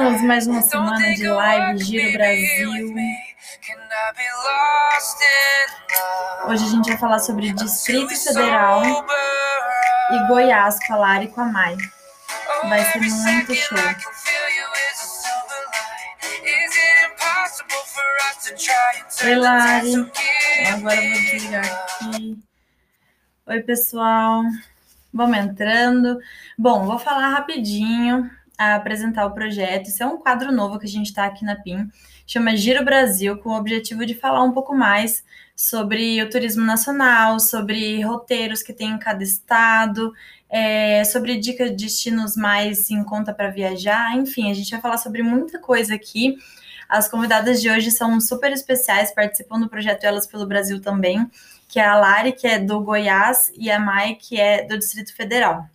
Cá estamos mais uma semana de live Giro Brasil. Hoje a gente vai falar sobre Distrito Federal e Goiás com a Lara e com a Mai. Vai ser muito show. Oi, Lari. Agora eu vou desligar aqui. Oi, pessoal. Vamos entrando. Bom, vou falar rapidinho, apresentar o projeto. Isso é um quadro novo que a gente está aqui na PIN. Chama Giro Brasil, com o objetivo de falar um pouco mais sobre o turismo nacional, sobre roteiros que tem em cada estado, é, sobre dicas de destinos mais em conta para viajar. Enfim, a gente vai falar sobre muita coisa aqui. As convidadas de hoje são super especiais, participam do projeto Elas pelo Brasil também, que é a Lari, que é do Goiás, e a Mai, que é do Distrito Federal.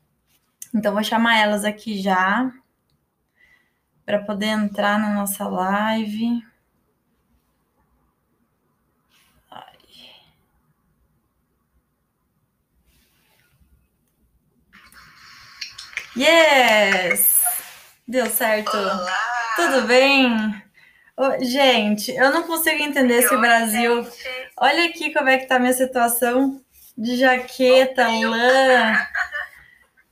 Então, vou chamar elas aqui já para poder entrar na nossa live. Yes! Deu certo. Olá! Tudo bem? Ô, gente, eu não consigo entender esse Brasil. gente. Olha aqui como é que tá a minha situação de jaqueta, lã.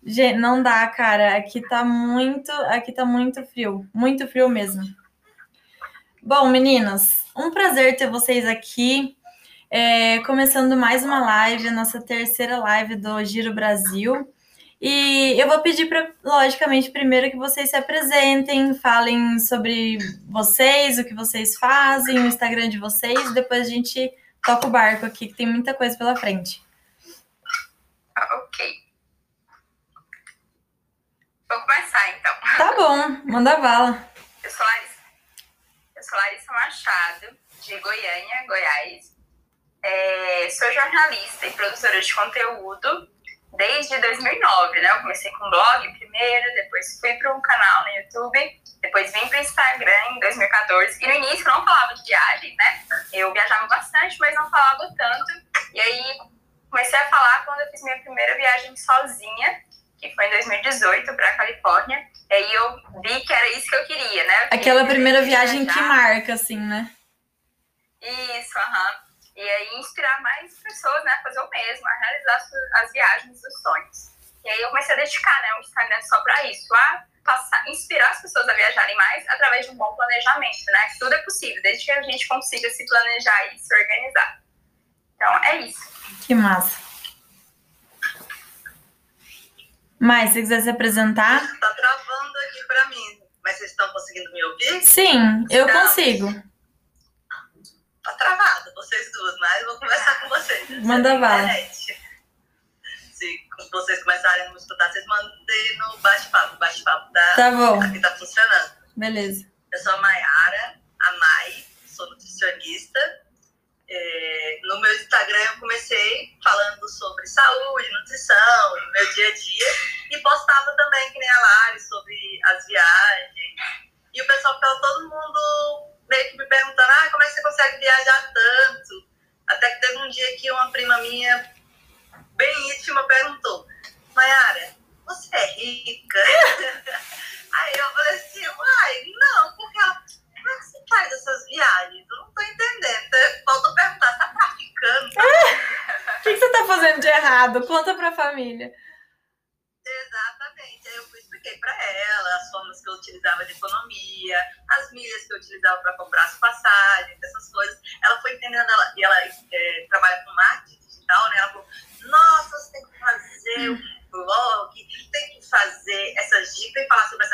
Gente, não dá, cara. Aqui tá muito, aqui tá muito frio, muito frio mesmo. Bom, meninas, um prazer ter vocês aqui. É, começando mais uma live, a nossa terceira live do Giro Brasil. E eu vou pedir para, logicamente, primeiro que vocês se apresentem, falem sobre vocês, o que vocês fazem, o Instagram de vocês, depois a gente toca o barco aqui, que tem muita coisa pela frente. Ah, Ok. Vou começar então. Tá bom, manda bala. Eu sou Larissa. Eu sou Larissa Machado, de Goiânia, Goiás. É, sou jornalista e produtora de conteúdo desde 2009, né? Eu comecei com blog primeiro, depois fui para um canal no YouTube, depois vim para o Instagram em 2014. E no início eu não falava de viagem, né? Eu viajava bastante, mas não falava tanto. E aí comecei a falar quando eu fiz minha primeira viagem sozinha, que foi em 2018 para Califórnia. E aí eu vi que era isso que eu queria, né? Eu queria Aquela primeira viagem que viajar. marca, assim, né? Isso, aham. E aí inspirar mais pessoas, né, a fazer o mesmo, a realizar as, viagens dos sonhos. E aí eu comecei a dedicar, né, o Instagram só para isso, a passar, inspirar as pessoas a viajarem mais através de um bom planejamento, né? Que tudo é possível, desde que a gente consiga se planejar e se organizar. Então é isso. Que massa. Mais, se quiser se apresentar? Tá travando aqui pra mim. Mas vocês estão conseguindo me ouvir? Sim, eu Não. consigo. Tá travado, vocês duas, mas eu vou conversar com vocês. Manda bala. Se vocês começarem a me escutar, vocês mandem no bate-papo. O bate-papo tá, Tá bom, aqui tá funcionando. beleza. Eu sou a Mayara, a Mai, sou nutricionista. É, no meu Instagram eu comecei falando sobre saúde, nutrição, meu dia a dia. E postava também, que nem a Lari, sobre as viagens. E o pessoal ficava todo mundo meio que me perguntando, ah, como é que você consegue viajar tanto? Até que teve um dia que uma prima minha, bem íntima, perguntou, Mayara, você é rica? Aí eu falei assim, uai, não, porque ela, como é que você faz essas viagens? Eu não tô entendendo. Então, Faltou perguntar, você tá traficando? O que, que você tá errado? Conta pra família. Exatamente. Aí eu expliquei pra ela as formas que eu utilizava de economia, as milhas que eu utilizava para comprar as passagens, essas coisas. Ela foi entendendo, ela, e ela é, trabalha com marketing digital, né? Ela falou, nossa, você tem que fazer um blog, tem que fazer essas dicas, tem que falar sobre essas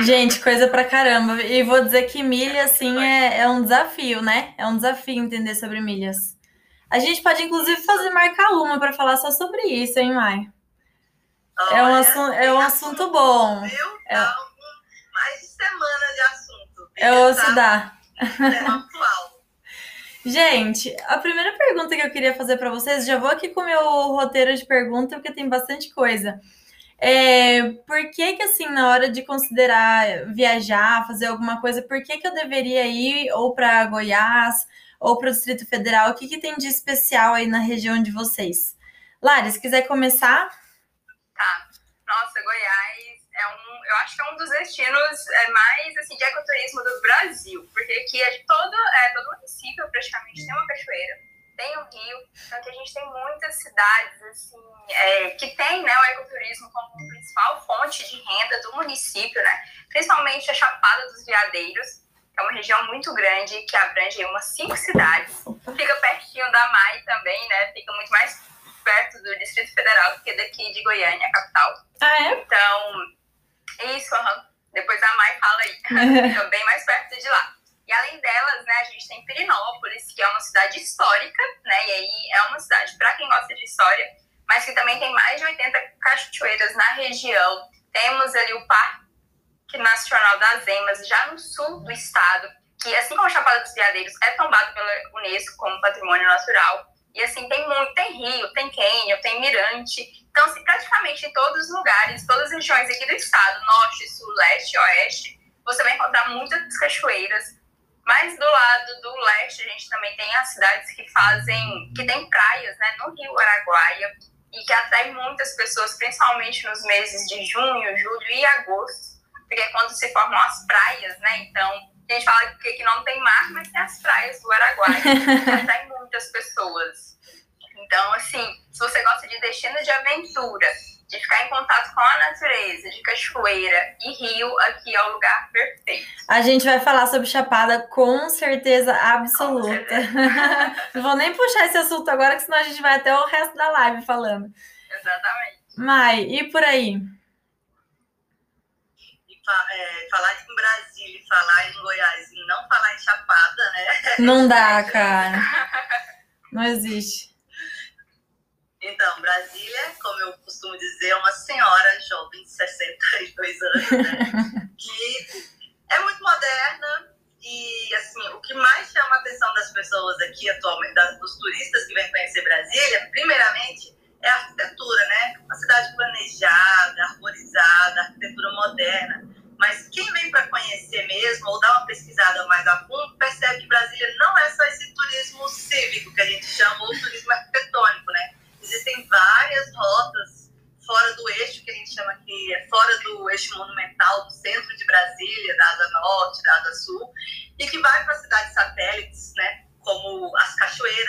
Gente, coisa pra caramba. E vou dizer que milha, assim, é, é um desafio, né? É um desafio entender sobre milhas. A gente pode, inclusive, fazer marcar uma pra falar só sobre isso, hein, Mai? É um, Olha, assu- é um assunto bom. Viu? É. Tá mais de semana de assunto. É o se dá. Atual. Gente, a primeira pergunta que eu queria fazer para vocês, já vou aqui com o meu roteiro de pergunta, porque tem bastante coisa. É, por que que, assim, na hora de considerar viajar, fazer alguma coisa, por que que eu deveria ir ou para Goiás ou para o Distrito Federal? O que que tem de especial aí na região de vocês? Lari, se quiser começar. Tá. Nossa, Goiás é um, eu acho que é um dos destinos é, mais, assim, de ecoturismo do Brasil, porque aqui é todo, é, todo município praticamente tem uma cachoeira tem o Rio, então que a gente tem muitas cidades assim, é, que tem né, o ecoturismo como principal fonte de renda do município, né? principalmente a Chapada dos Veadeiros, que é uma região muito grande que abrange umas cinco cidades, fica pertinho da MAI também, né? fica muito mais perto do Distrito Federal do que daqui de Goiânia, a capital. Ah, é? Então, isso, uhum. depois a MAI fala aí, fica bem mais perto de lá. E além delas, né, a gente tem Pirinópolis, que é uma cidade histórica, né, e aí é uma cidade para quem gosta de história, mas que também tem mais de 80 cachoeiras na região. Temos ali o Parque Nacional das Emas, já no sul do estado, que assim como Chapada dos Veadeiros é tombado pela Unesco como patrimônio natural. E assim, tem muito, tem rio, tem cânion, tem mirante. Então, assim, praticamente em todos os lugares, todas as regiões aqui do estado, norte, sul, leste, oeste, você vai encontrar muitas cachoeiras, mas do lado do leste, a gente também tem as cidades que fazem, que tem praias, né, no Rio Araguaia, e que atrai muitas pessoas, principalmente nos meses de junho, julho e agosto, porque é quando se formam as praias, né? Então, a gente fala que aqui não tem mar, mas tem as praias do Araguaia, que atrai muitas pessoas. Então, assim, se você gosta de destino de aventura, de ficar em contato com a natureza, de cachoeira e rio, aqui é o lugar perfeito. A gente vai falar sobre Chapada com certeza absoluta. Com certeza. Não vou nem puxar esse assunto agora, que senão a gente vai até o resto da live falando. Exatamente. Mai, e por aí? É, falar em Brasília e falar em Goiás e não falar em Chapada, né? Não dá, cara. Não existe. Então, Brasília, como eu costumo dizer, é uma senhora jovem de 62 anos, né? que é muito moderna e, assim, o que mais chama a atenção das pessoas aqui atualmente, das, dos turistas que vêm conhecer Brasília, primeiramente, é a arquitetura, né? Uma cidade planejada, arborizada, arquitetura moderna. Mas quem vem para conhecer mesmo ou dar uma pesquisada mais a fundo, percebe que Brasília não é só esse turismo cívico que a gente chama, ou turismo arquitetônico, né? Existem várias rotas fora do eixo, que a gente chama aqui, é fora do eixo monumental do centro de Brasília, da Asa Norte, da Asa Sul, e que vai para cidades satélites, né, como as cachoeiras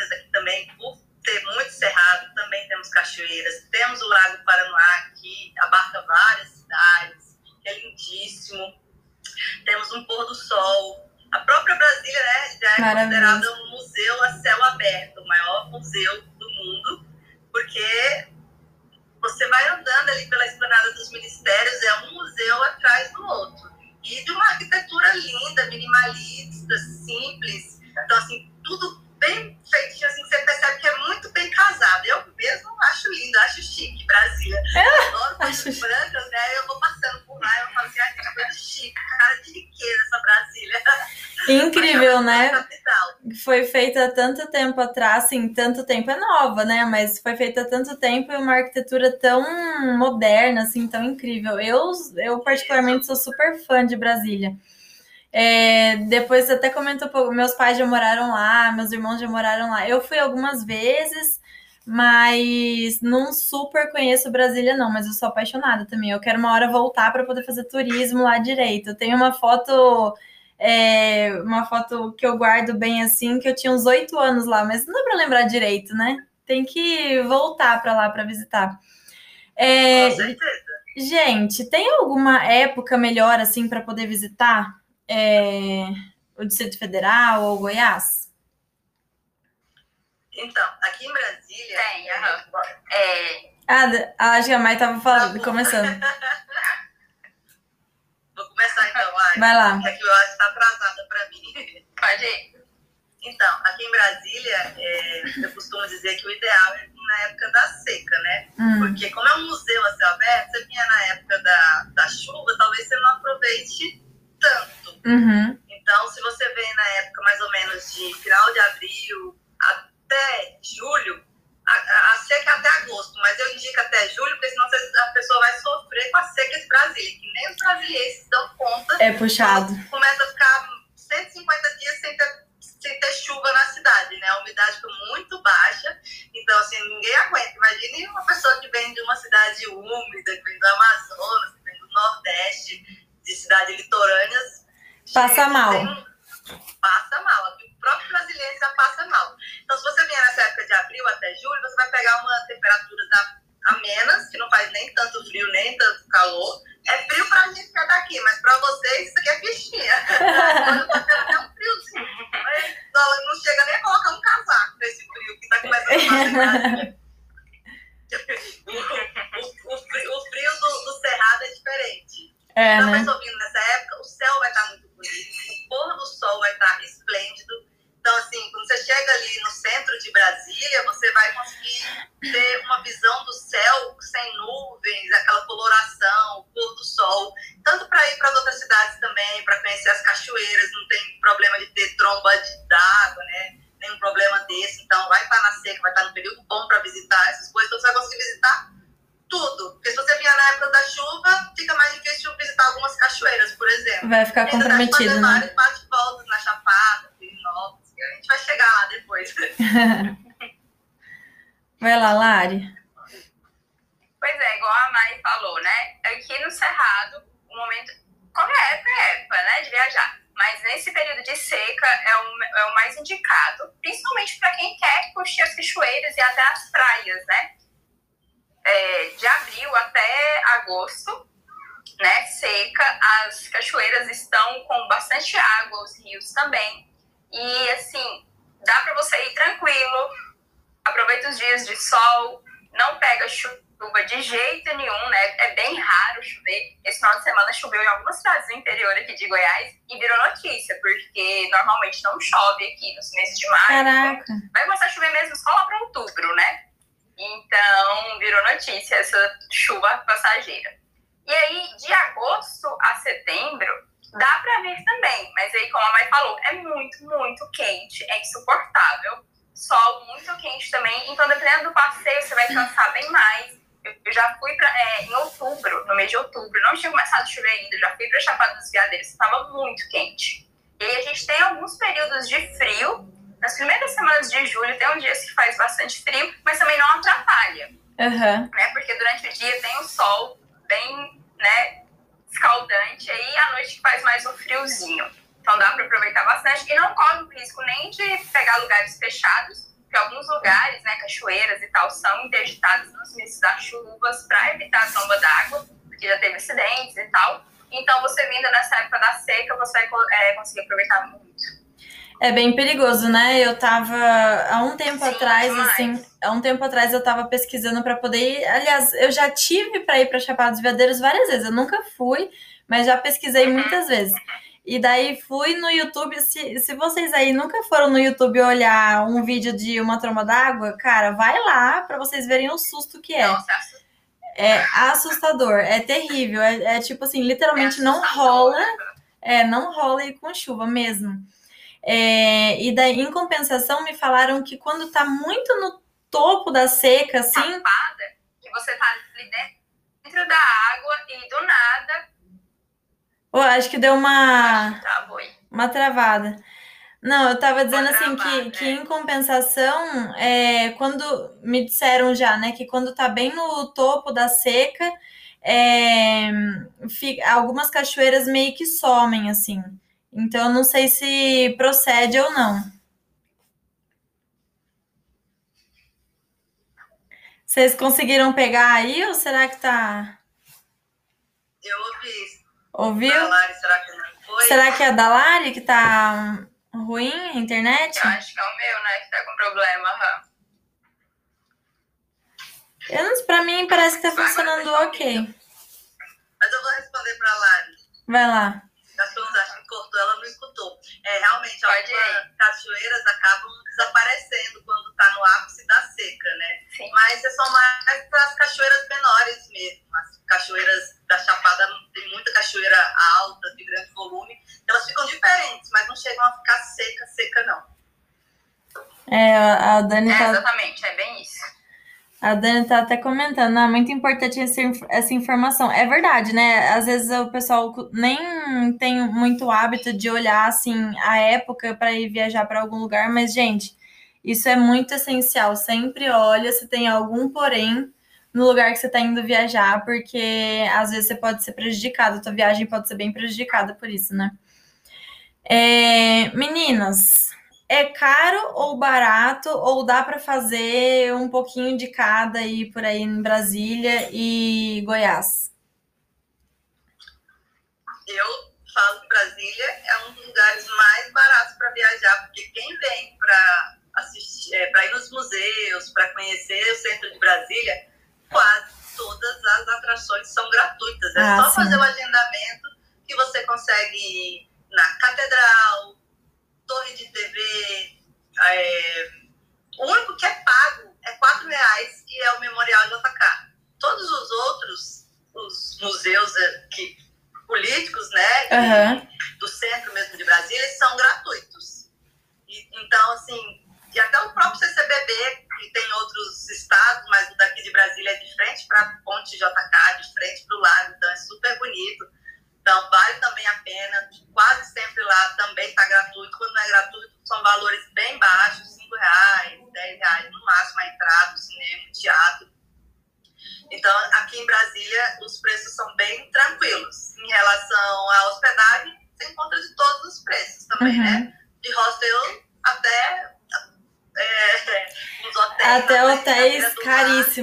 feita tanto tempo atrás, assim, tanto tempo é nova, né? Mas foi feita há tanto tempo e uma arquitetura tão moderna, assim, tão incrível. Eu, eu particularmente sou super fã de Brasília. É, depois até comentou, meus pais já moraram lá, meus irmãos já moraram lá. Eu fui algumas vezes, mas não super conheço Brasília, não, mas eu sou apaixonada também. Eu quero uma hora voltar para poder fazer turismo lá direito. Eu tenho uma foto. É, uma foto que eu guardo bem assim, que eu tinha uns oito anos lá, mas não dá para lembrar direito, né? Tem que voltar para lá para visitar. É, gente, tem alguma época melhor assim para poder visitar? é, o Distrito Federal ou Goiás? Então, aqui em Brasília. Tem, é... Ah, acho que a Mai estava falando, começando. Começar então, Ai. Vai lá. É que eu acho que está atrasada para mim. Pode ir. Então, aqui em Brasília, é, eu costumo dizer que o ideal é vir na época da seca, né? Hum. Porque como é um museu a céu aberto, você vinha na época da, da chuva, talvez você não aproveite tanto. Uhum. Então, se você vem na época mais ou menos de final de abril, a, a, seca até agosto, mas eu indico até julho, porque senão a pessoa vai sofrer com a seca de Brasília, que nem os brasileiros dão conta. É puxado. Começa a ficar 150 dias sem ter, sem ter chuva na cidade, né? A umidade fica muito baixa, então, assim, ninguém aguenta. Imagine uma pessoa que vem de uma cidade úmida, que vem do Amazonas, que vem do Nordeste, de cidade litorâneas. Passa mal passa mal. O próprio brasileiro já passa mal. Então, se você vier nessa época de abril até julho, você vai pegar uma temperatura amenas, que não faz nem tanto frio, nem tanto calor. É frio pra gente que é daqui, mas pra vocês isso aqui é fichinha. Até um friozinho. Mas não chega nem a colocar um casaco nesse frio que tá começando a o, o, o, frio, o frio do, do Cerrado é diferente. É, então, né? mas ouvindo Vai ficar de comprometido, né? vários bate-voltas na Chapada, Pirinópolis. A gente vai chegar lá depois. Vai lá, Lari. Pois é, igual a Mari falou, né? Aqui no Cerrado, o momento. Qualquer época é época, né? De viajar. Mas nesse período de seca é o, é o mais indicado, principalmente para quem quer curtir as cachoeiras e até as praias, né? É, de abril até agosto, né? Seca, as cachoeiras estão com bastante água, os rios também. E assim, dá para você ir tranquilo, aproveita os dias de sol, não pega chuva de jeito nenhum, né? É bem raro chover. Esse final de semana choveu em algumas cidades do interior aqui de Goiás e virou notícia, porque normalmente não chove aqui nos meses de maio. Caraca. Vai começar a chover mesmo só lá para outubro, né? Então, virou notícia essa chuva passageira. E aí, de agosto a setembro, dá para vir também, mas aí, como a Mai falou, é muito, muito quente, é insuportável. Sol muito quente também, então dependendo do passeio, você vai cansar bem mais. Eu já fui pra, é, em outubro, no mês de outubro, não tinha começado a chover ainda, já fui para Chapada dos Veadeiros, estava muito quente. E aí a gente tem alguns períodos de frio, nas primeiras semanas de julho tem um dias que faz bastante frio, mas também não atrapalha, Aham. né? Porque durante o dia tem o sol bem, né, escaldante, aí à noite faz mais um friozinho. Então dá para aproveitar bastante e não corre o risco nem de pegar lugares fechados, porque alguns lugares, né, cachoeiras e tal, são interditados nos meses das chuvas para evitar a tromba d'água, porque já teve acidentes e tal. Então você vindo nessa época da seca, você vai é, conseguir aproveitar muito. É bem perigoso, né? Eu tava há um tempo Sim, atrás, demais. assim, há um tempo atrás eu tava pesquisando para poder ir. Aliás, eu já tive para ir para Chapada dos Veadeiros várias vezes. Eu nunca fui, mas já pesquisei muitas vezes. E daí fui no YouTube. Se, se vocês aí nunca foram no YouTube olhar um vídeo de uma tromba d'água, cara, vai lá para vocês verem o susto que é. Nossa, assusta- É assustador, é terrível. É, é tipo assim, literalmente é não rola. É, não rola e com chuva mesmo. É, e daí, em compensação, me falaram que quando tá muito no topo da seca, assim, Chapada, que você tá ali dentro da água e do nada, eu acho que deu uma, tá, uma travada. Não, eu tava dizendo assim que, que é. em compensação, é, quando me disseram já, né, que quando tá bem no topo da seca, é, fica- algumas cachoeiras meio que somem, assim. Então, eu não sei se procede ou não. Vocês conseguiram pegar aí ou será que tá. Eu ouvi isso. Ouviu? Da Lari, será que não foi? Será que é a da Lari que tá ruim a internet? Eu acho que é o meu, né, que tá com problema. aham. Eu não, pra mim parece que tá funcionando ok. Mas eu vou responder pra Lari. Vai lá. As pessoas acham que cortou, ela não escutou. É, realmente, Pode algumas cachoeiras acabam desaparecendo quando tá no ápice da seca, né? Sim. Mas são mais as cachoeiras menores mesmo. As cachoeiras da Chapada tem muita cachoeira alta, de grande volume. Elas ficam diferentes, mas não chegam a ficar seca, seca, não. É, a a Dani É, tá, exatamente, é bem isso. A Dani tá até comentando, é muito importante essa, informação. É verdade, né? Às vezes o pessoal nem tem muito hábito de olhar assim a época para ir viajar para algum lugar, mas gente, isso é muito essencial. Sempre olha se tem algum porém no lugar que você está indo viajar, porque às vezes você pode ser prejudicado, tua viagem pode ser bem prejudicada por isso, né? É, meninas, é caro ou barato, ou dá para fazer um pouquinho de cada aí por aí em Brasília e Goiás? Eu falo que Brasília é um dos lugares mais baratos para viajar, porque quem vem para assistir, é, para ir nos museus, para conhecer o centro de Brasília, quase todas as atrações são gratuitas. É ah, só sim. fazer o agendamento que você consegue ir na catedral, torre de TV. É, o único que é pago é quatro reais e é o Memorial JK. Todos os outros, os museus é, que, políticos, né, uhum. do centro mesmo de Brasília, são gratuitos. E, então, assim, e até o próprio CCBB, que tem outros estados, mas o daqui de Brasília é de frente para a ponte JK, de frente para o lago,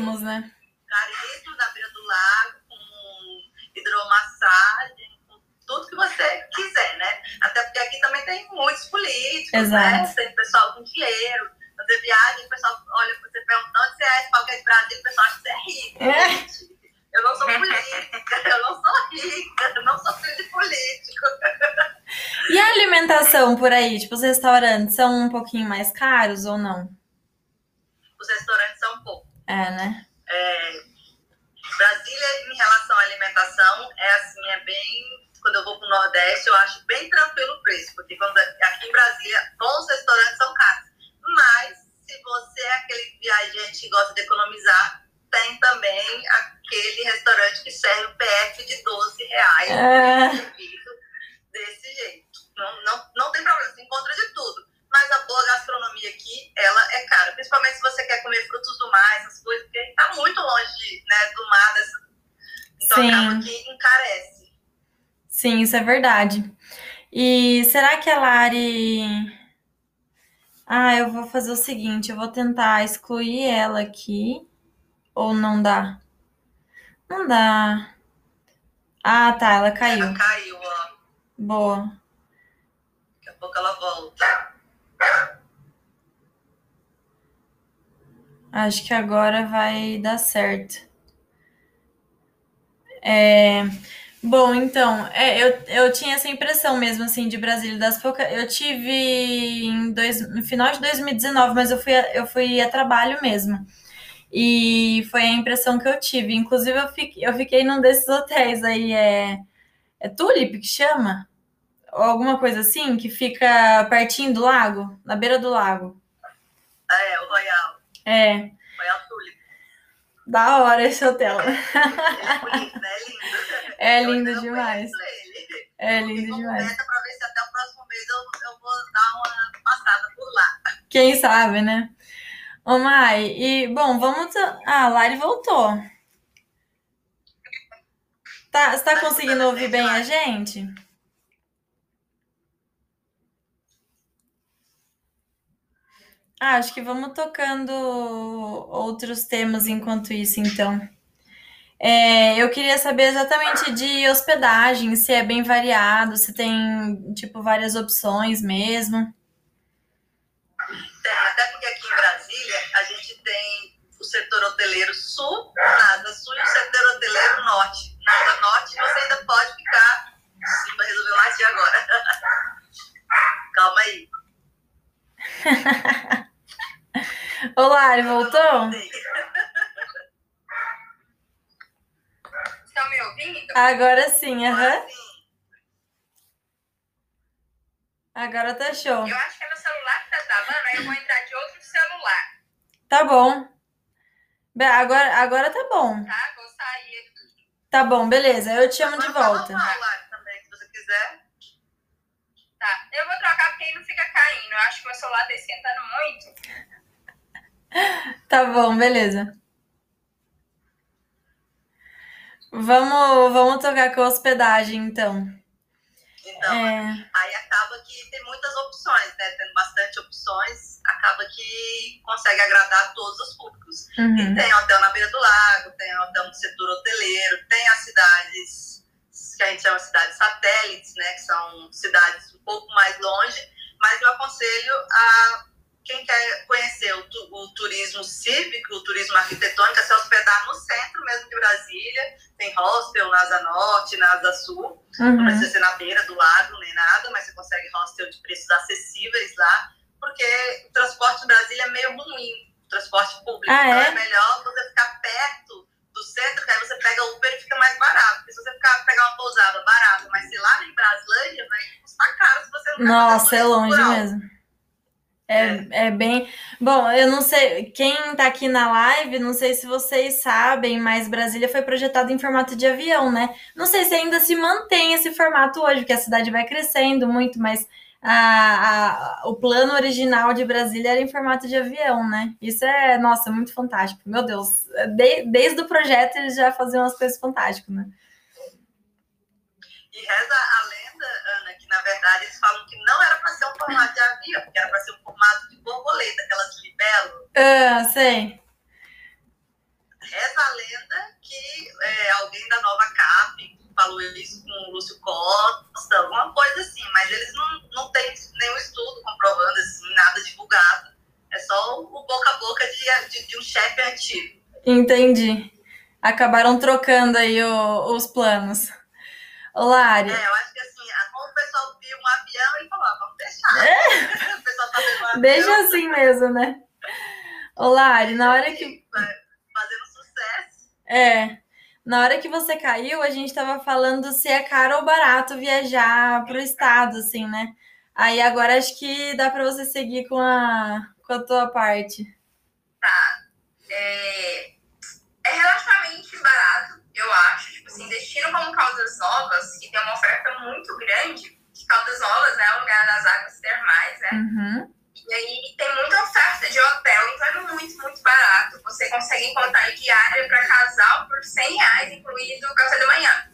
lago, né? Caríssimos, na beira do lago, com hidromassagem, com tudo que você quiser, né? Até porque aqui também tem muitos políticos, né? Exato. né? Tem pessoal com dinheiro. Fazer viagem, o pessoal olha você perguntando onde você é, qual que é de Brasil, o pessoal acha que você é rico. É. Eu não sou política, eu não sou rica, eu não sou filho de político. E a alimentação por aí? Tipo, os restaurantes são um pouquinho mais caros ou não? Os restaurantes são um pouco. É, né? É, Brasília, em relação à alimentação, é assim, é bem. Quando eu vou pro Nordeste, eu acho bem tranquilo o preço, porque quando, aqui em Brasília, bons restaurantes são caros. Mas, se você é aquele viajante que gosta de economizar, tem também aquele restaurante que serve PF de 12 reais. É. Desse jeito. Não, não, não tem problema, você encontra de tudo. Mas a boa gastronomia aqui, ela é cara. Principalmente se você quer comer frutos do mar, essas coisas, porque está muito longe né, do mar. Dessa... Então Sim. acaba que encarece. Sim, isso é verdade. E será que a Lari. Ah, eu vou fazer o seguinte, eu vou tentar excluir ela aqui. Ou não dá? Não dá. Ah, tá, ela caiu. Ela caiu, ó. Boa. Daqui a pouco ela volta. Acho que agora vai dar certo. É... Bom, então, é, eu, eu tinha essa impressão mesmo, assim, de Brasília das poucas. Eu tive em dois, no final de 2019, mas eu fui, eu fui a trabalho mesmo. E foi a impressão que eu tive. Inclusive, eu fiquei, eu fiquei num desses hotéis aí, é, é Tulip que chama? Ou alguma coisa assim, que fica pertinho do lago, na beira do lago. Ah, é. É. Royal Tulip. Da hora esse hotel. É? É lindo. É lindo demais. É lindo demais. Pra ver se até o próximo mês eu, eu vou dar uma passada por lá. Quem sabe, né? Ô, Mai, e, bom, vamos... Ah, a Lari voltou. Tá, você tá conseguindo ouvir bem a gente? Ah, acho que vamos tocando outros temas enquanto isso, então. É, eu queria saber exatamente de hospedagem, se é bem variado, se tem, tipo, várias opções mesmo. Tem, até porque aqui em Brasília a gente tem o setor hoteleiro sul, nada sul, e o setor hoteleiro norte. Nada norte, você ainda pode ficar. Simba resolveu latir agora. Calma aí. Olá, ele voltou? Estão me ouvindo? Agora sim, aham. Uhum. Agora tá show. Eu acho que é meu celular que tá travando, aí eu vou entrar de outro celular. Tá bom. Agora, agora tá bom. Tá, vou sair aqui. Tá bom, beleza. Eu te chamo de volta. também, se você quiser. Tá, eu vou trocar porque aí não fica caindo. Eu acho que meu celular tá esquentando muito. Tá bom, beleza. Vamos, vamos tocar com a hospedagem, então. Então, é... aí acaba que tem muitas opções, né? Tendo bastante opções, acaba que consegue agradar todos os públicos. Uhum. E tem hotel na beira do lago, tem hotel no setor hoteleiro, tem as cidades que a gente chama de cidades satélites, né? Que são cidades um pouco mais longe, mas eu aconselho a quem quer conhecer o, o, turismo cívico, o turismo arquitetônico, é se hospedar no centro mesmo de Brasília. Tem hostel na Asa Norte, na Asa Sul. Uhum. Não precisa ser na beira do lago nem nada, mas você consegue hostel de preços acessíveis lá, porque o transporte de Brasília é meio ruim, o transporte público. Ah, então é? é melhor você ficar perto centro, que aí você pega o Uber e fica mais barato. Porque se você ficar, pegar uma pousada barata, mas se lá em Braslândia, vai custar caro se você não Nossa, é longe mesmo. É, é bem. Bom, eu não sei. Quem tá aqui na live, não sei se vocês sabem, mas Brasília foi projetado em formato de avião, né? Não sei se ainda se mantém esse formato hoje, porque a cidade vai crescendo muito, mas a, a, o plano original de Brasília era em formato de avião, né? Isso é, nossa, muito fantástico. Meu Deus, de, desde o projeto eles já faziam umas coisas fantásticas, né? E reza a lenda, Ana, que na verdade eles falam que não era para ser um formato de avião, que era para ser um formato de borboleta, aquelas libelo. Ah, sei. Reza a lenda que é, alguém da nova CAP falou isso com o Lúcio Costa, alguma coisa assim, mas eles antigo. Entendi. Acabaram trocando aí o, os planos. Lari. É, eu acho que assim, como o pessoal viu um avião, ele falou, ah, vamos deixar. É. o pessoal tá vendo um avião. Deixa assim mesmo, né? Ô, Lari, na hora que. Fazendo sucesso. É. Na hora que você caiu, a gente estava falando se é caro ou barato viajar para o estado, assim, né? Aí agora acho que dá para você seguir com a, com a tua parte. É, é relativamente barato, eu acho. Tipo assim, destino como Caldas Novas, que tem uma oferta muito grande, Caldas Novas né, é o lugar das águas termais, né? Uhum. E aí tem muita oferta de hotel, então é muito, muito barato. Você consegue encontrar diária para casal por 100 reais, incluído o café da manhã.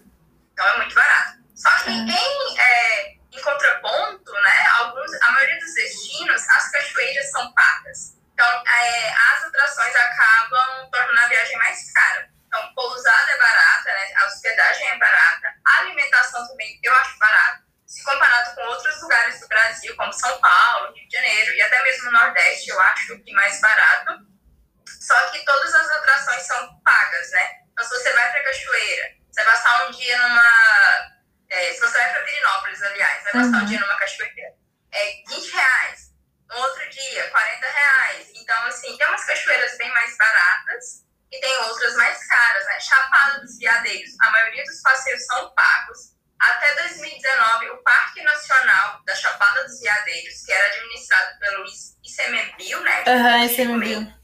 Então é muito barato. Só que uhum. em, é, em contraponto, né, alguns, a maioria dos destinos, as cachoeiras são pagas. Então é, as atrações acabam tornando a viagem mais cara. Então, pousada é barata, né, a hospedagem é barata, a alimentação também eu acho barata se comparado com outros lugares do Brasil, como São Paulo, Rio de Janeiro e até mesmo o Nordeste, eu acho que mais barato. Só que todas as atrações são pagas, né? Aham, uhum, ICMBio. Era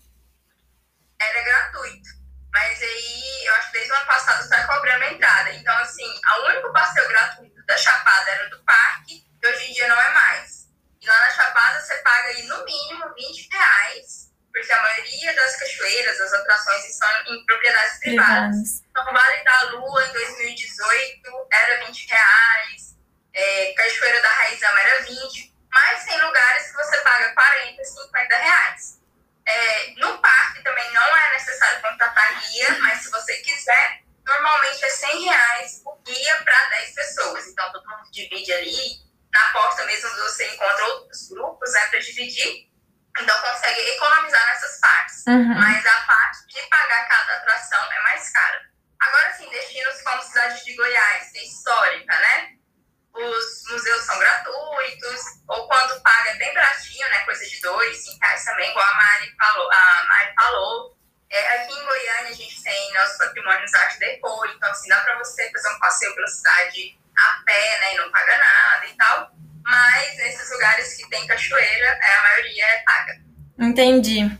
igual a Mari falou. A Mari falou. É, aqui em Goiânia a gente tem nossos patrimônios arte deco, então assim, dá para você fazer um passeio pela cidade a pé, né? E não paga nada e tal mas nesses lugares que tem cachoeira, é, a maioria é paga. Entendi.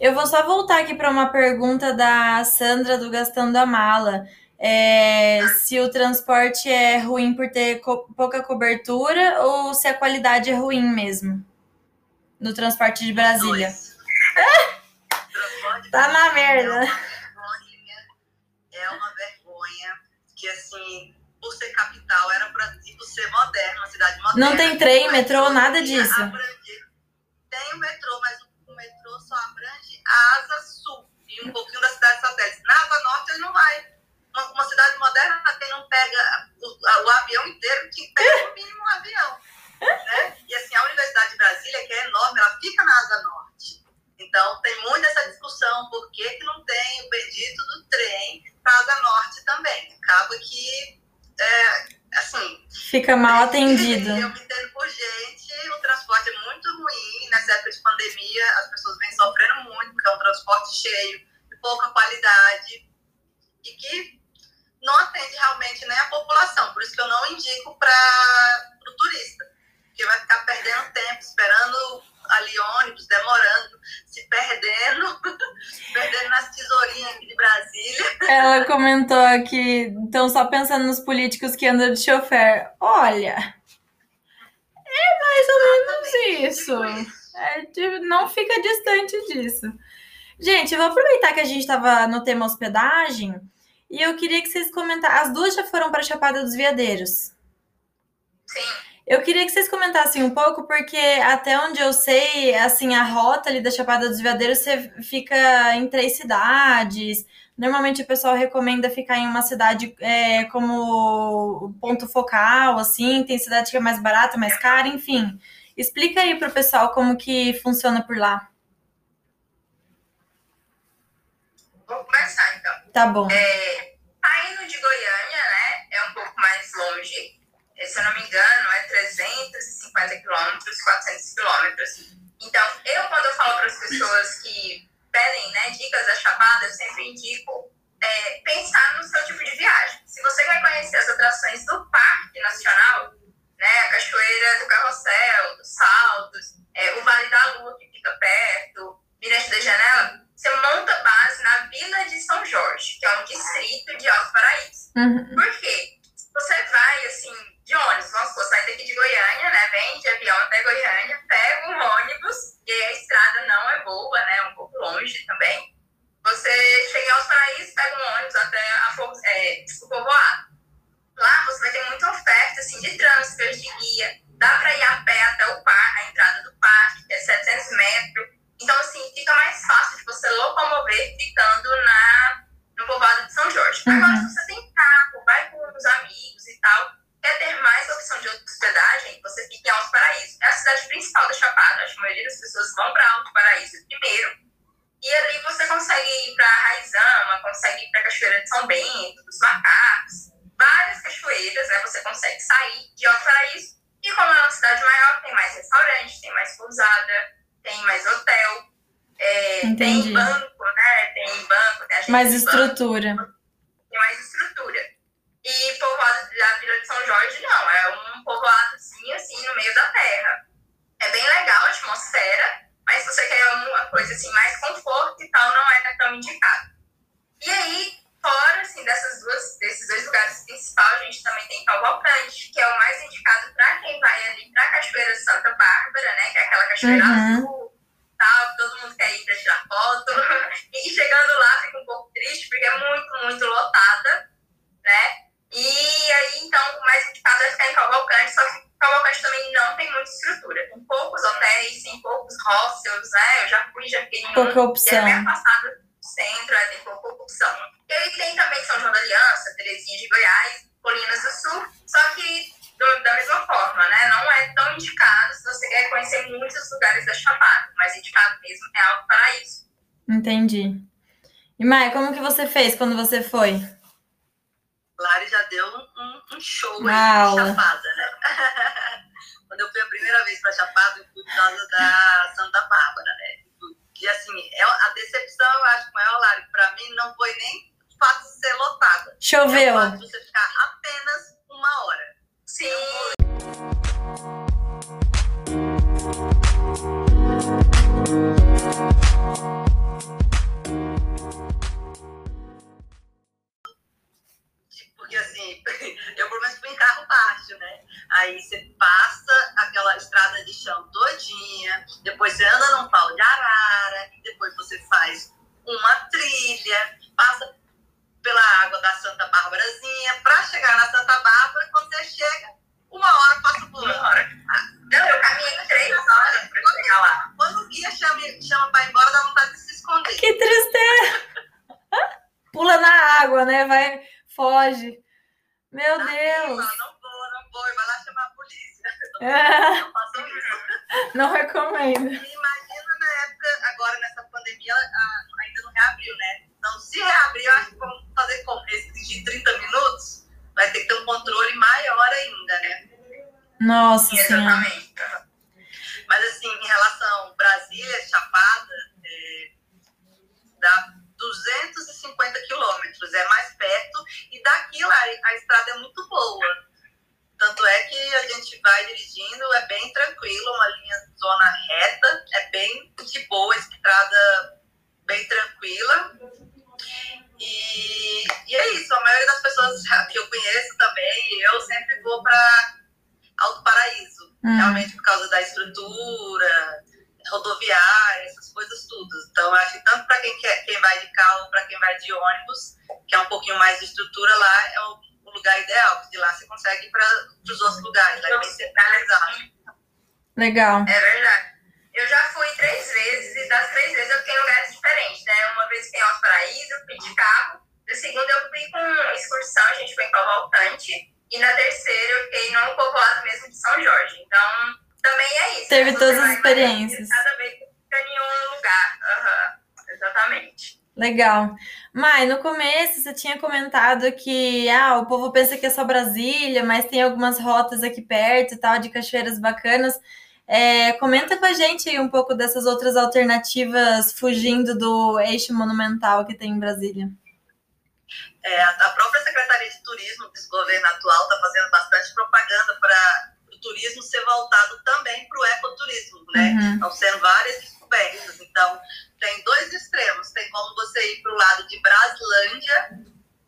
Eu vou só voltar aqui para uma pergunta da Sandra do Gastando a Mala. É, se o transporte é ruim por ter co pouca cobertura ou se a qualidade é ruim mesmo no transporte de Brasília. tá na merda. É uma vergonha que assim, por ser capital, era para tipo, ser moderna, uma cidade moderna. Não tem trem, metrô, nada disso. Tem o metrô, mas o metrô só abrange a asa sul e um pouquinho da cidade satélite. Na asa norte ele não vai uma, uma cidade moderna quem não pega o, o, avião inteiro, que pega no mínimo um avião. Né? E assim, a Universidade de Brasília, que é enorme, ela fica na Asa Norte. Então, tem muita essa discussão, por que, que não tem o bendito do trem para a Asa Norte também? Acaba que, é, assim... Fica mal atendido. Eu me entendo por gente, o transporte é muito ruim. Nessa época de pandemia, as pessoas vêm sofrendo muito, porque é um transporte cheio, de pouca qualidade, e que não atende realmente nem a população. Por isso que eu não indico para o turista, que vai ficar perdendo tempo, esperando ali ônibus, demorando, se perdendo, perdendo nas tesourinhas aqui de Brasília. Ela comentou aqui, então só pensando nos políticos que andam de chofer. Olha, é mais ou menos isso. É, tipo, não fica distante disso. Gente, eu vou aproveitar que a gente estava no tema hospedagem e eu queria que vocês comentassem. As duas já foram para a Chapada dos Veadeiros. Sim. Eu queria que vocês comentassem um pouco, porque até onde eu sei, assim, a rota ali da Chapada dos Veadeiros você fica em três cidades. Normalmente o pessoal recomenda ficar em uma cidade é, como ponto focal, assim, tem cidade que é mais barata, mais cara, enfim. Explica aí para o pessoal como que funciona por lá. Vou começar então. Tá bom. É, saindo de Goiânia, né, é um pouco mais longe. Se eu não me engano, é 350 quilômetros, 400 quilômetros. Então, eu, quando eu falo para as pessoas que pedem né, dicas da Chapada, eu sempre indico é, pensar no seu tipo de viagem. Se você quer conhecer as atrações do Parque Nacional, né, a Cachoeira do Carrossel, dos Saltos, é, o Vale da Lua, que fica perto, Mirante da Janela, você monta base na Vila de São Jorge, que é um distrito de Alto Paraíso. Uhum. Por Mais estrutura. Tem mais estrutura. E povoado da Vila de São Jorge, não. É um povoadozinho, assim, no meio da terra. É bem legal a atmosfera, mas se você quer uma coisa, assim, mais conforto e tal, não é tão indicado. E aí, fora, assim, dessas duas, desses dois lugares principais, a gente também tem Cavalcante, que é o mais indicado para quem vai ali para a Cachoeira Santa Bárbara, né? Que é aquela cachoeira uhum. azul, foto. e chegando lá fica um pouco triste, porque é muito, muito lotada, né? E aí, então, o mais indicado é ficar em Cavalcante, só que Cavalcante também não tem muita estrutura. Tem poucos hotéis, tem poucos hostels, né? Eu já fui, já fiquei em Pouca opção. E é bem afastado do centro, é, tem pouca opção. E aí tem também São João da Aliança, Terezinha de Goiás, Colinas do Sul, só que do, da mesma forma, né? Não é tão indicado se você quer conhecer muitos lugares da Chapada, mas indicado mesmo é algo para isso. Entendi. E Maia, como que você fez quando você foi? Lari já deu um, um show aí de Chapada, né? quando eu fui a primeira vez para Chapada, eu fui por causa da Santa Bárbara, né? E assim, é a decepção, eu acho, maior, Lari, para mim não foi nem fato de ser lotada. Choveu. É o fato de você ficar apenas uma hora. Sim. porque assim, eu pelo menos em carro baixo, né? Aí você passa aquela estrada de chão todinha, depois você anda num pau de arara, depois você faz uma trilha, passa pela água da Santa Bárbarazinha, para chegar na Santa Bárbara, quando você chega, uma hora passa por uma hora. Não, eu caminhei três horas para chegar lá. Quando o guia chama, chama para ir embora, dá vontade de se esconder. Que tristeza! Pula na água, né? Vai, foge. Meu Tá Deus! Não vou, não vou, vai lá chamar a polícia. É, Não não recomendo. E época, agora nessa pandemia, a- ainda não reabriu, né? Então, se reabrir, eu acho que vamos fazer como? Restringir 30 minutos? Vai ter que ter um controle maior ainda, né? Nossa senhora. Exatamente. Mas, assim, em relação Brasília, Chapada, é, dá 250 quilômetros, é mais perto, e daqui lá a estrada é muito boa. Tanto é que a gente vai dirigindo, é bem tranquilo, uma linha zona reta, é bem de boa, estrada bem tranquila. E, e é isso, a maioria das pessoas que eu conheço também, eu sempre vou para Alto Paraíso, Hum. realmente por causa da estrutura, rodoviária, essas coisas tudo. Então, acho que tanto para quem, quer- quem vai de carro, para quem vai de ônibus, que é um pouquinho mais de estrutura lá, é o, o lugar ideal, porque de lá você consegue ir para os outros lugares, lá é bem centralizado. Legal. É verdade. Eu já fui três vezes e das três vezes eu fiquei em lugares diferentes, né? Uma vez fiquei em Alto Paraíso, eu fui de carro. Na segunda eu fui com excursão, a gente foi em Cavalcante. E na terceira eu fiquei no povoado mesmo de São Jorge. Então, também é isso. Teve né? todas Você as experiências. Cada vez que fica em um lugar. Aham, Exatamente. Legal. Mai, no começo você tinha comentado que ah, o povo pensa que é só Brasília, mas tem algumas rotas aqui perto e tal, de cachoeiras bacanas. É, comenta com a gente um pouco dessas outras alternativas fugindo do eixo monumental que tem em Brasília. É, a própria Secretaria de Turismo desse governo atual está fazendo bastante propaganda para o turismo ser voltado também para o ecoturismo, né? Uhum. Estão sendo várias Então, tem dois extremos. Tem como você ir para o lado de Braslândia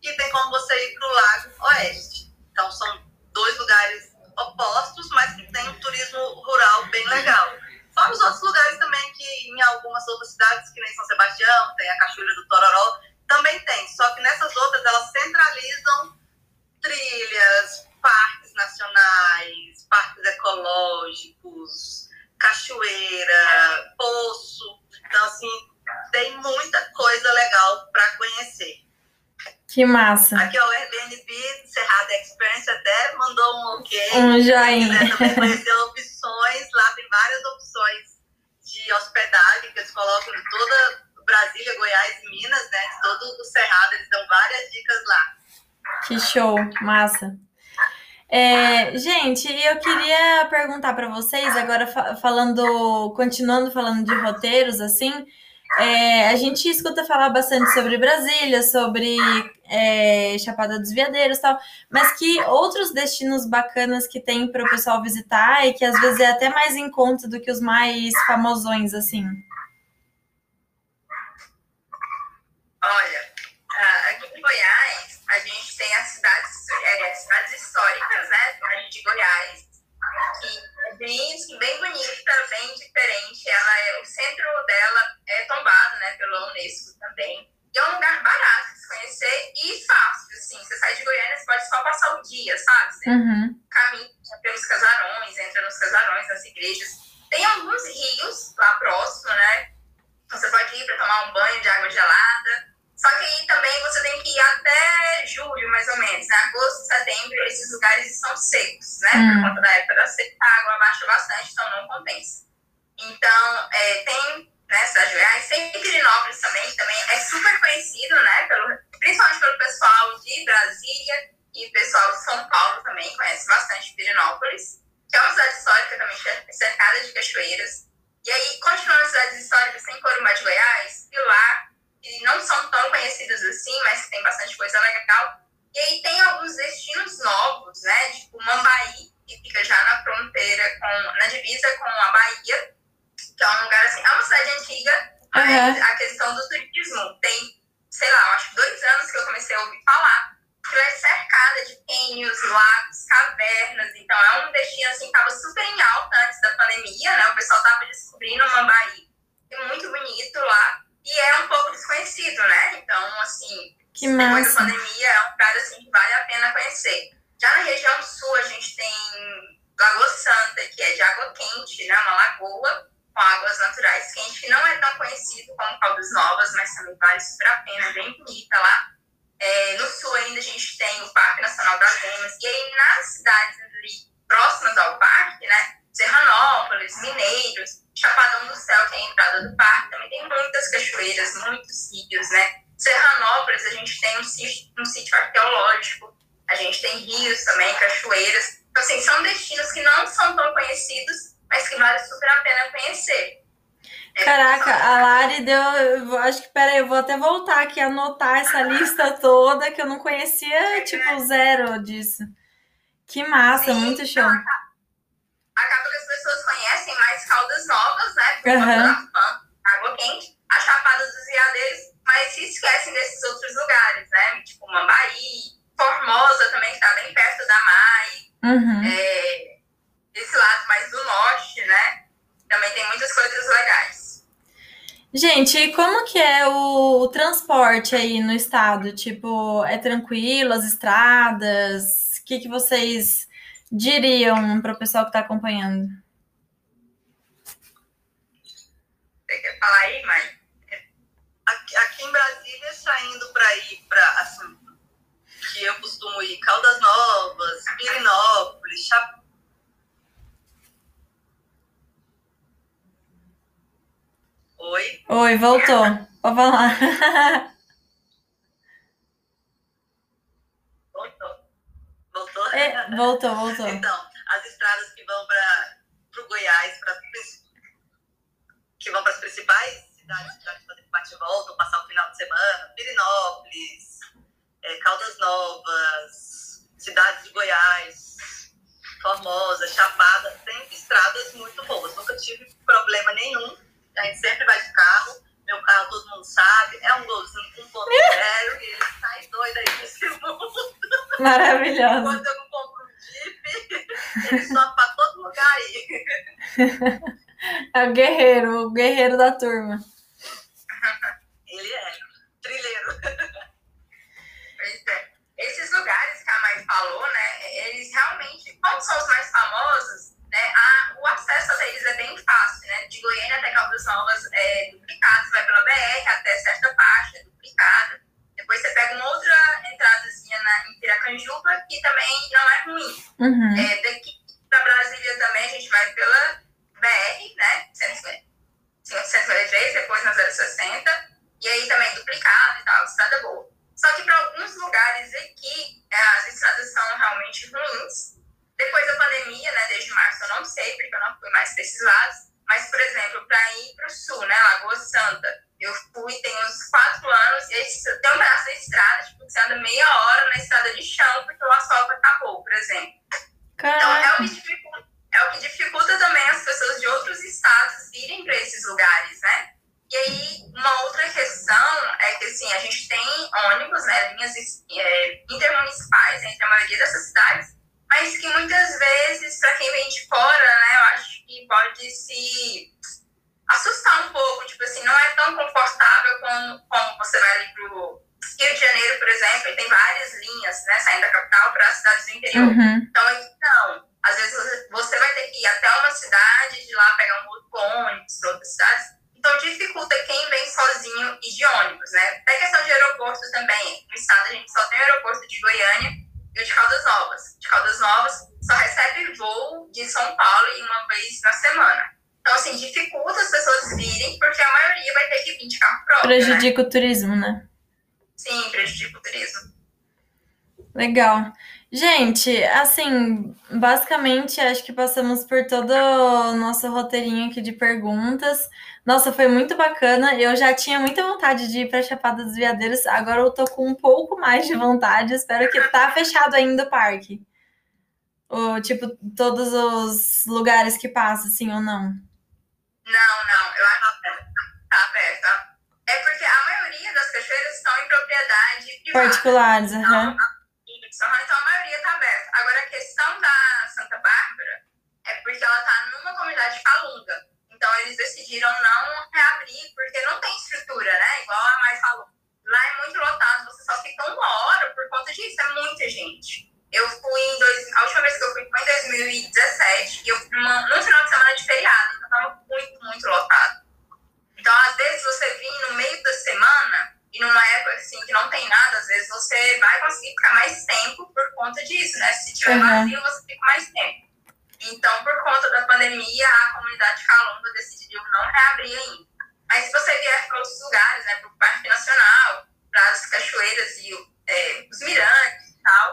e tem como você ir para o Lago Oeste. Então, são dois lugares opostos, mas que tem um turismo rural bem legal. Fora os outros lugares também que em algumas outras cidades, que nem São Sebastião, tem a Cachoeira do Tororó, também tem. Só que nessas outras, elas centralizam trilhas, parques nacionais, parques ecológicos, cachoeira, poço. Então, assim, tem muita coisa legal para conhecer. Que massa. Aqui, ó, o Airbnb, Cerrado Experience, até mandou um ok. Um joinha. quiser também conhecer opções, lá tem várias opções de hospedagem que eles colocam de toda Brasília, Goiás e Minas, né? De todo o Cerrado, eles dão várias dicas lá. Que show, massa. É, gente, eu queria perguntar para vocês, agora fa- falando, continuando falando de roteiros, assim, é, a gente escuta falar bastante sobre Brasília, sobre é, Chapada dos Veadeiros e tal, mas que outros destinos bacanas que tem para o pessoal visitar e que às vezes é até mais em conta do que os mais famosões, assim. Olha, ah, aqui em Goiás, a gente tem as cidades, é, cidades históricas, né? Cidade de Goiás, que é bem, assim, bem bonita, bem diferente. Ela é, o centro dela é tombado, né, pela Unesco também. E é um lugar barato de se conhecer e fácil, assim. Você sai de Goiânia, você pode só passar o dia, sabe? Você Uhum, caminha pelos casarões, entra nos casarões, nas igrejas. Tem alguns rios lá próximo, né? Você pode ir para tomar um banho de água gelada. Só que aí também você tem que ir até julho, mais ou menos. Né? Agosto, setembro, esses lugares estão secos, né? Hum. Por conta da época da seca, a água abaixa bastante, então não compensa. Então, é, tem, né, Cidade de Goiás, tem Pirinópolis também, que também é super conhecido, né? Pelo, principalmente pelo pessoal de Brasília e o pessoal de São Paulo também conhece bastante Pirinópolis, que é uma cidade histórica também cer- cercada de cachoeiras. E aí, continuando as cidades históricas, tem Corumbá de Goiás, Pilar, que não são tão conhecidas assim, mas tem bastante coisa legal. E aí tem alguns destinos novos, né? Tipo Mambaí, que fica já na fronteira, com, na divisa com a Bahia, que é um lugar assim, é uma cidade antiga, mas Uhum. a questão do turismo tem, sei lá, acho que dois anos que eu comecei a ouvir falar. que ela é cercada de cânions, lagos, cavernas. Então, é um destino assim, que estava super em alta antes da pandemia, né? O pessoal estava descobrindo uma Bahia é muito bonito lá. E é um pouco desconhecido, né? Então, assim, Que depois massa. da pandemia, é um lugar assim, que vale a pena conhecer. Já na região sul, a gente tem Lagoa Santa, que é de água quente, né? Uma lagoa com águas naturais quentes, que não é tão conhecido como Caldas Novas, mas também vale super a pena, é bem bonita lá. É, no sul ainda a gente tem o Parque Nacional das Emas, e aí nas cidades ali próximas ao parque, né? Serranópolis, Mineiros, Chapadão do Céu, que é a entrada do parque, também tem muitas cachoeiras, muitos sítios, né? Serranópolis, a gente tem um sítio, um sítio arqueológico, a gente tem rios também, cachoeiras. Então, assim, são destinos que não são tão conhecidos, mas que vale super a pena conhecer. É, Caraca, são- a Lari deu. Eu acho que, peraí, eu vou até voltar aqui, anotar essa lista toda, que eu não conhecia, tipo, zero disso. Que massa, Sim, muito show. não, Fã, água quente, a Chapada dos Veadeiros, mas se esquecem desses outros lugares, né? Tipo Mambaí, Formosa também, que tá bem perto da MAI, Uhum. é, esse lado mais do norte, né? Também tem muitas coisas legais. Gente, e como que é o, o transporte aí no estado? Tipo, é tranquilo, as estradas? O que, que vocês diriam para o pessoal que está acompanhando? Você quer falar aí, mãe? Aqui, aqui em Brasília, saindo para ir para, assim, que eu costumo ir Caldas Novas, Pirinópolis, Chapéu. Oi, Oi, voltou. Pode falar. voltou. Voltou? É, voltou, voltou. Então, as estradas que vão para o Goiás, pra, que vão para as principais cidades para fazer bate e volta, ou passar o final de semana, Pirinópolis, eh, Caldas Novas, cidades de Goiás, Formosa, Chapada, tem estradas muito boas. Nunca tive problema nenhum. A gente sempre vai de carro. Meu carro todo mundo sabe, é um golzinho 1.0 e ele sai doido aí nesse mundo. Maravilhoso. Quando eu compro um Jeep, ele sobe pra todo lugar aí. É o guerreiro, o guerreiro da turma. Ele é trilheiro. Pois é. Esses lugares que a Mai falou, né, eles realmente, como são os mais famosos, né, a, o acesso a deles é bem fácil, né, de Goiânia até Caldas Novas é duplicado, você vai pela BR até certa parte, é duplicado. Depois você pega uma outra entradazinha na, em Piracanjuba, que também não é ruim. Uhum. É, daqui para Brasília também a gente vai pela BR, né? 153, depois na 060, e aí também duplicado e tal, estrada boa. Só que para alguns lugares aqui, é, as estradas são realmente ruins. Depois da pandemia, né, desde março, eu não sei, porque eu não fui mais para esses lados, mas, por exemplo, para ir para o sul, né, Lagoa Santa, eu fui tem uns quatro anos, e tem um pedaço da estrada, tipo, você anda meia hora na estrada de chão, porque o asfalto acabou, por exemplo. Então, é irem para esses lugares, né? E aí, uma outra questão é que, assim, a gente tem ônibus, né, linhas é, intermunicipais entre a maioria dessas cidades, mas que muitas vezes, para quem vem de fora, né, eu acho que pode se assustar um pouco, tipo assim, não é tão confortável como, como você vai ali pro Rio de Janeiro, por exemplo, e tem várias linhas, né, saindo da capital para as cidades do interior. Uhum. Então, aqui não. Às vezes você- vai ter que ir até uma cidade, de lá pegar um outro ônibus para outras cidades. Então, dificulta quem vem sozinho e de ônibus, né? Até questão de aeroporto também. No estado, a gente só tem o aeroporto de Goiânia e o de Caldas Novas. De Caldas Novas só recebe voo de São Paulo em uma vez na semana. Então, assim, dificulta as pessoas virem, porque a maioria vai ter que vir de carro próprio, né? Prejudica o turismo, né? Sim, prejudica o turismo. Legal. Gente, assim, basicamente acho que passamos por todo o nosso roteirinho aqui de perguntas. Nossa, foi muito bacana. Eu já tinha muita vontade de ir para Chapada dos Veadeiros, agora eu tô com um pouco mais de vontade. Espero que tá fechado ainda o parque. Ou, tipo, todos os lugares que passa, assim, ou não. Não, não, eu acho que tá aberto. É porque a maioria das cachoeiras estão em propriedade privada. Particulares, aham. São João, então a maioria está aberta. Agora, a questão da Santa Bárbara é porque ela está numa comunidade de Calunga. Então, eles decidiram não reabrir, porque não tem estrutura, né? Igual a Mai falou. Lá é muito lotado, você só fica uma hora por conta disso, é muita gente. Eu fui em dois. A última vez que eu fui foi em 2017, e eu fui uma, num final de semana de feriado, então estava muito, muito lotado. Então, às vezes, você vir no meio da semana, e numa época assim que não tem nada, às vezes você vai conseguir ficar mais tempo por conta disso, né? Se tiver uhum. vazio, você fica mais tempo. Então, por conta da pandemia, a comunidade Calunga decidiu não reabrir ainda. Mas se você vier para outros lugares, né, para o Parque Nacional, para as cachoeiras e é, os mirantes e tal,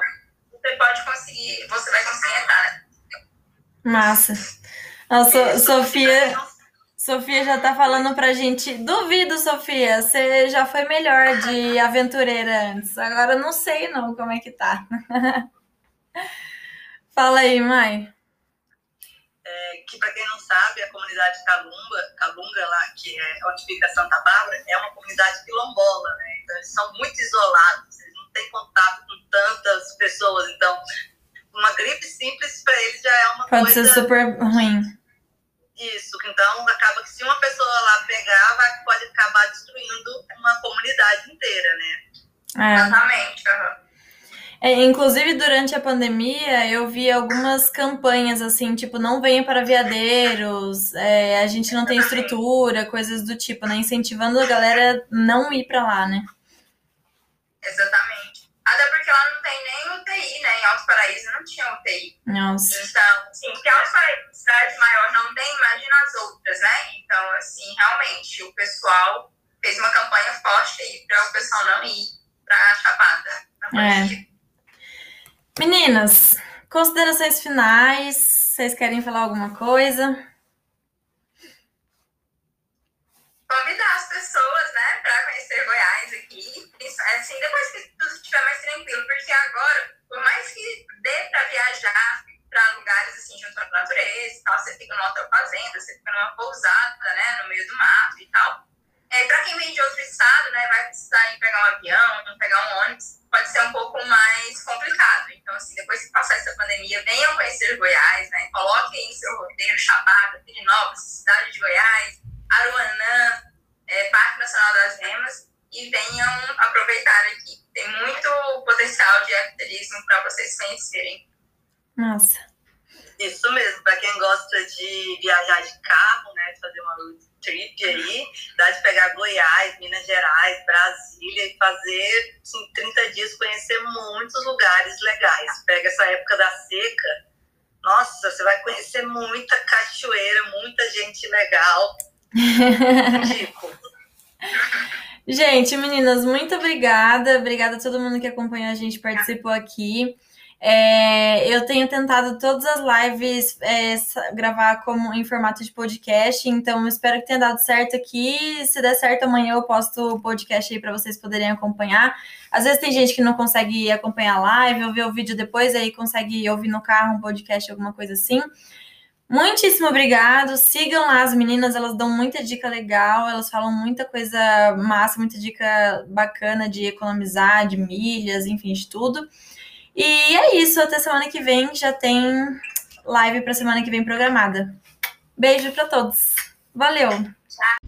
você pode conseguir, você vai conseguir entrar. Massa. A so, Sofia, Sofia já tá falando pra gente. Duvido, Sofia, você já foi melhor de aventureira antes. Agora não sei não como é que tá. Fala aí, mãe é, que para quem não sabe, a comunidade Calunga, Calunga lá, que é onde fica Santa Bárbara, é uma comunidade quilombola, né? Então eles são muito isolados, eles não têm contato com tantas pessoas, então uma gripe simples para eles já é uma Pode coisa... Pode ser super ruim. Isso, então acaba que se uma pessoa lá pegar, vai, pode acabar destruindo uma comunidade inteira, né? É. Exatamente. Uhum. É, inclusive, durante a pandemia, eu vi algumas campanhas assim, tipo, não venha para veadeiros, é, a gente não tem estrutura, coisas do tipo, né? Incentivando a galera não ir para lá, né? Exatamente. Até porque lá não tem nem UTI, né? Em Alto Paraíso não tinha UTI. Nossa. Então, sim, porque Alto Paraíso, cidade maior, não tem, imagina as outras, né? Então, assim, realmente, o pessoal fez uma campanha forte aí para o pessoal não ir para Chapada. É. Meninas, considerações finais. Vocês querem falar alguma coisa? Convidar as pessoas, né, para conhecer Goiás aqui. Assim, depois que tudo estiver mais tranquilo, porque agora, por mais que dê para viajar para lugares assim, junto à natureza e tal, você fica numa hotel fazenda, você fica numa pousada, né, no meio do mato e tal. É, para quem vem de outro estado, né, vai precisar ir pegar um avião, pegar um ônibus pode ser um pouco mais complicado. Então, assim, depois que passar essa pandemia, venham conhecer Goiás, né? Coloquem em seu roteiro Chapada, Pirinópolis, cidade de Goiás, Aruanã, é, Parque Nacional das Remas e venham aproveitar aqui. Tem muito potencial de ecoturismo para vocês conhecerem. Nossa. Isso mesmo, para quem gosta de viajar de carro, né, de fazer uma trip aí, dá de pegar Goiás, Minas Gerais, Brasília e fazer assim, 30 dias, conhecer muitos lugares legais. Pega essa época da seca, nossa, você vai conhecer muita cachoeira, muita gente legal. tipo. Gente, meninas, muito obrigada. Obrigada a todo mundo que acompanhou a gente, participou aqui. É, eu tenho tentado todas as lives é, gravar como em formato de podcast, então espero que tenha dado certo aqui. Se der certo, amanhã eu posto o podcast aí para vocês poderem acompanhar. Às vezes tem gente que não consegue acompanhar a live ou ver o vídeo depois, aí consegue ouvir no carro um podcast, alguma coisa assim. Muitíssimo obrigado. Sigam lá as meninas, elas dão muita dica legal, elas falam muita coisa massa, muita dica bacana de economizar, de milhas, enfim, de tudo. E é isso, até semana que vem já tem live para semana que vem programada. Beijo para todos. Valeu. Tchau.